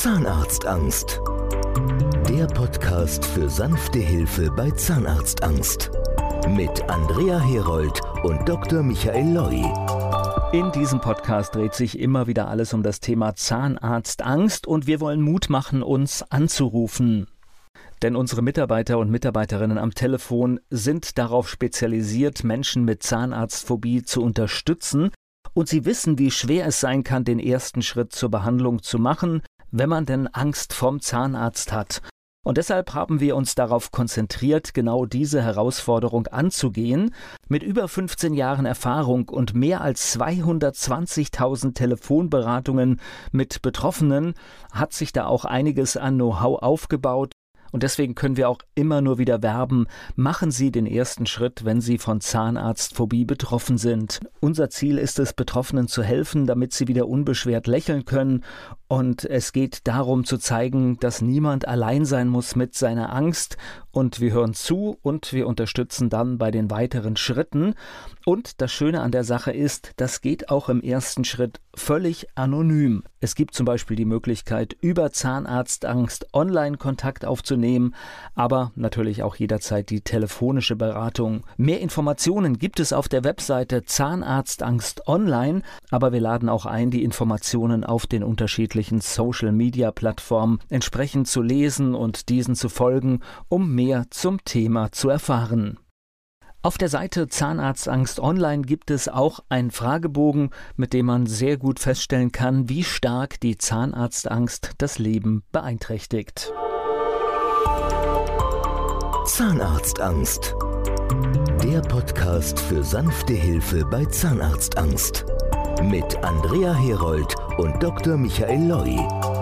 Zahnarztangst. Der Podcast für sanfte Hilfe bei Zahnarztangst. Mit Andrea Herold und Dr. Michael Loi. In diesem Podcast dreht sich immer wieder alles um das Thema Zahnarztangst und wir wollen Mut machen, uns anzurufen. Denn unsere Mitarbeiter und Mitarbeiterinnen am Telefon sind darauf spezialisiert, Menschen mit Zahnarztphobie zu unterstützen und sie wissen, wie schwer es sein kann, den ersten Schritt zur Behandlung zu machen, wenn man denn Angst vom Zahnarzt hat. Und deshalb haben wir uns darauf konzentriert, genau diese Herausforderung anzugehen. Mit über 15 Jahren Erfahrung und mehr als 220.000 Telefonberatungen mit Betroffenen hat sich da auch einiges an Know-how aufgebaut und deswegen können wir auch immer nur wieder werben, machen Sie den ersten Schritt, wenn Sie von Zahnarztphobie betroffen sind. Unser Ziel ist es, Betroffenen zu helfen, damit sie wieder unbeschwert lächeln können. Und es geht darum zu zeigen, dass niemand allein sein muss mit seiner Angst. Und wir hören zu und wir unterstützen dann bei den weiteren Schritten. Und das Schöne an der Sache ist, das geht auch im ersten Schritt völlig anonym. Es gibt zum Beispiel die Möglichkeit, über Zahnarztangst online Kontakt aufzunehmen, aber natürlich auch jederzeit die telefonische Beratung. Mehr Informationen gibt es auf der Webseite Zahnarztangst online, aber wir laden auch ein, die Informationen auf den unterschiedlichen Social-Media-Plattformen entsprechend zu lesen und diesen zu folgen, um mehr zum Thema zu erfahren. Auf der Seite Zahnarztangst Online gibt es auch einen Fragebogen, mit dem man sehr gut feststellen kann, wie stark die Zahnarztangst das Leben beeinträchtigt. Zahnarztangst. Der Podcast für sanfte Hilfe bei Zahnarztangst. Mit Andrea Herold und Dr. Michael Loi.